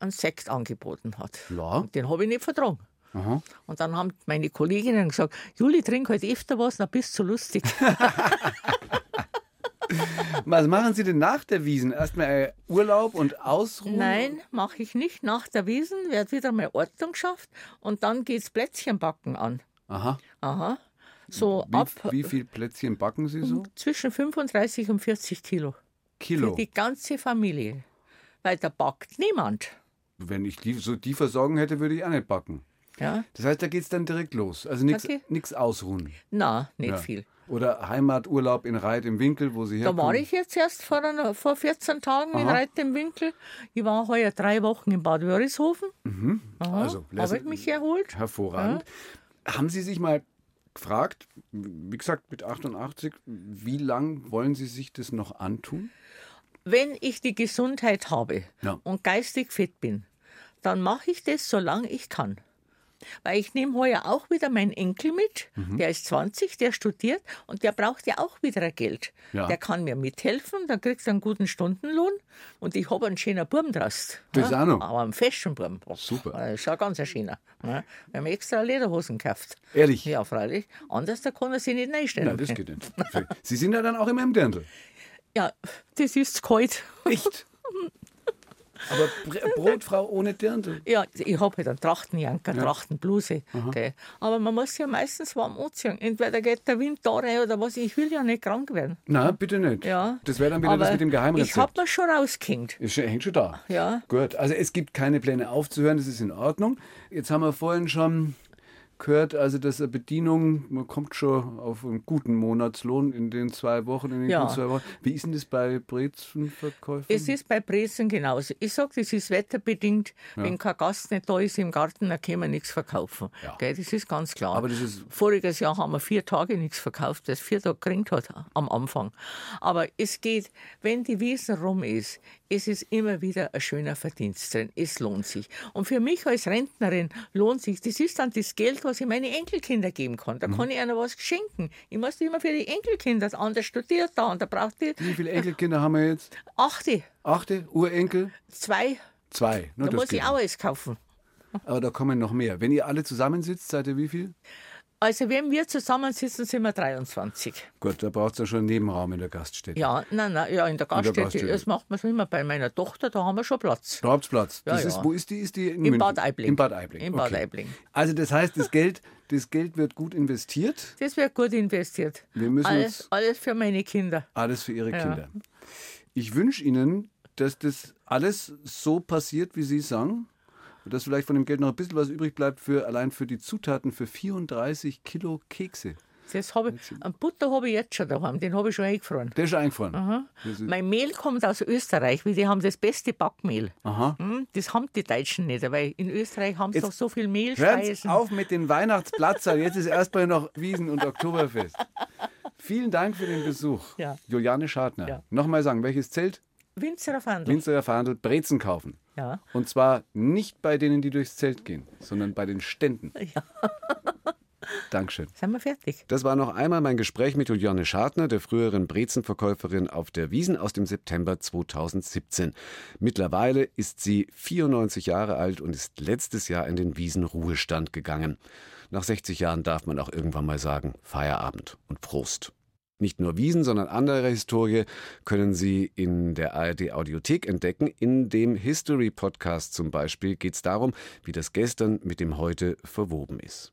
einen Sekt angeboten hat. Ja. Und den habe ich nicht vertragen. Aha. Und dann haben meine Kolleginnen gesagt, Juli, trink heute öfter was, dann bist du so lustig. Was machen Sie denn nach der Wiesen? Erstmal äh, Urlaub und Ausruhen? Nein, mache ich nicht. Nach der Wiesen wird wieder mal Ordnung geschafft und dann geht's Plätzchenbacken an. Aha. Aha. So Wie, ab wie viel Plätzchen backen Sie so? zwischen 35 und 40 Kilo. Kilo. Für die ganze Familie. Weil da backt niemand. Wenn ich die, so die Versorgung hätte, würde ich auch nicht backen. Ja? Das heißt, da geht es dann direkt los. Also nichts Okay. nix ausruhen. Na, nicht Ja. viel. Oder Heimaturlaub in Reit im Winkel, wo Sie Da herkommen. war ich jetzt erst vor, einer, vor 14 Tagen in Aha. Reit im Winkel. Ich war heuer drei Wochen in Bad Wörishofen. Aha. Also, habe ich mich erholt. Hervorragend. Haben Sie sich mal gefragt, wie gesagt, mit 88, wie lang wollen Sie sich das noch antun? Wenn ich die Gesundheit habe Ja. und geistig fit bin, dann mache ich das, solange ich kann. Weil ich nehme heuer auch wieder meinen Enkel mit, Mhm. der ist 20, der studiert und der braucht ja auch wieder Geld. Ja. Der kann mir mithelfen, dann kriegt er einen guten Stundenlohn und ich habe einen schönen Buben draus. Das auch noch. Aber einen festen Buben. Super. Das ist schon ganz ein schöner. Ja. Wir haben extra Lederhosen gekauft. Ehrlich? Ja, freilich. Anders da kann er sich nicht einstellen. Nein, das geht nicht. Sie sind ja dann auch immer im Dirndl. Ja, das ist kalt. Echt? Aber Br Brotfrau ohne Dirndl. Ja, ich habe halt einen Trachtenjanker, Trachtenbluse. Gell. Aber man muss ja meistens warm anziehen. Entweder geht der Wind da rein oder was. Ich will ja nicht krank werden. Na, bitte nicht. Ja. Das wäre dann wieder das Aber mit dem Geheimrezept. Ich habe mir schon rausgehängt. Ist schon- hängt schon da. Ja. Gut, also es gibt keine Pläne aufzuhören, das ist in Ordnung. Jetzt haben wir vorhin schon gehört, also dass eine Bedienung, man kommt schon auf einen guten Monatslohn in den zwei Wochen, in den Ja. zwei Wochen. Wie ist denn das bei Brezenverkäufen? Es ist bei Brezen genauso. Ich sage, das ist wetterbedingt. Wenn kein Gast nicht da ist im Garten, dann können wir nichts verkaufen. Ja. Gell, das ist ganz klar. Aber das ist- Voriges Jahr haben wir vier Tage nichts verkauft, das vier Tage gekriegt hat am Anfang. Aber es geht, wenn die Wiesen rum ist, es ist immer wieder ein schöner Verdienst drin. Es lohnt sich. Und für mich als Rentnerin lohnt sich, das ist dann das Geld, was ich meine Enkelkinder geben kann. Mhm. Da kann ich einer was schenken. Ich muss immer für die Enkelkinder, der andere studiert da und der braucht die Wie viele Enkelkinder haben wir jetzt? achte, Achte? Urenkel? zwei. Zwei. Na, Da das muss ich auch alles kaufen. Aber da kommen noch mehr. Wenn ihr alle zusammensitzt, seid ihr wie viel? Also wenn wir zusammensitzen, sind wir 23. Gut, da braucht es ja schon einen Nebenraum in der Gaststätte. Ja, nein, nein, ja, in der Gaststätte, Gaststätte. das macht man so immer bei meiner Tochter, da haben wir schon Platz. Da habt's Platz. Ja, Das ja. Ist, wo ist die? Ist die in München? Bad Aibling. Im Bad Aibling. Im Bad okay. Aibling. Also das heißt, das Geld, das Geld wird gut investiert. Das wird gut investiert. Wir müssen alles, alles für meine Kinder. Alles für Ihre Ja. Kinder. Ich wünsche Ihnen, dass das alles so passiert, wie Sie sagen. Dass vielleicht von dem Geld noch ein bisschen was übrig bleibt für allein für die Zutaten für 34 Kilo Kekse. Das hab ich, Butter habe ich jetzt schon daheim, den habe ich schon eingefroren. Der ist schon eingefroren. Das ist, Mein Mehl kommt aus Österreich, weil die haben das beste Backmehl. aha. Hm, Das haben die Deutschen nicht, weil in Österreich haben sie doch so viel Mehlspeisen. Sie auf mit den Weihnachtsplatzern. Jetzt ist erstmal noch Wiesen- und Oktoberfest. Vielen Dank für den Besuch. Ja. Juliane Schadner. Ja. Nochmal sagen, welches Zelt? Winzerer Fandel. Winzerer Verhandel Brezen kaufen. Ja. Und zwar nicht bei denen, die durchs Zelt gehen, sondern bei den Ständen. Ja. Dankeschön. Sind wir fertig? Das war noch einmal mein Gespräch mit Juliane Schadner, der früheren Brezenverkäuferin auf der Wiesen aus dem September 2017. Mittlerweile ist sie 94 Jahre alt und ist letztes Jahr in den Wiesenruhestand gegangen. Nach 60 Jahren darf man auch irgendwann mal sagen, Feierabend und Prost. Nicht nur Wiesen, sondern andere Historie können Sie in der ARD Audiothek entdecken. In dem History Podcast zum Beispiel geht es darum, wie das Gestern mit dem Heute verwoben ist.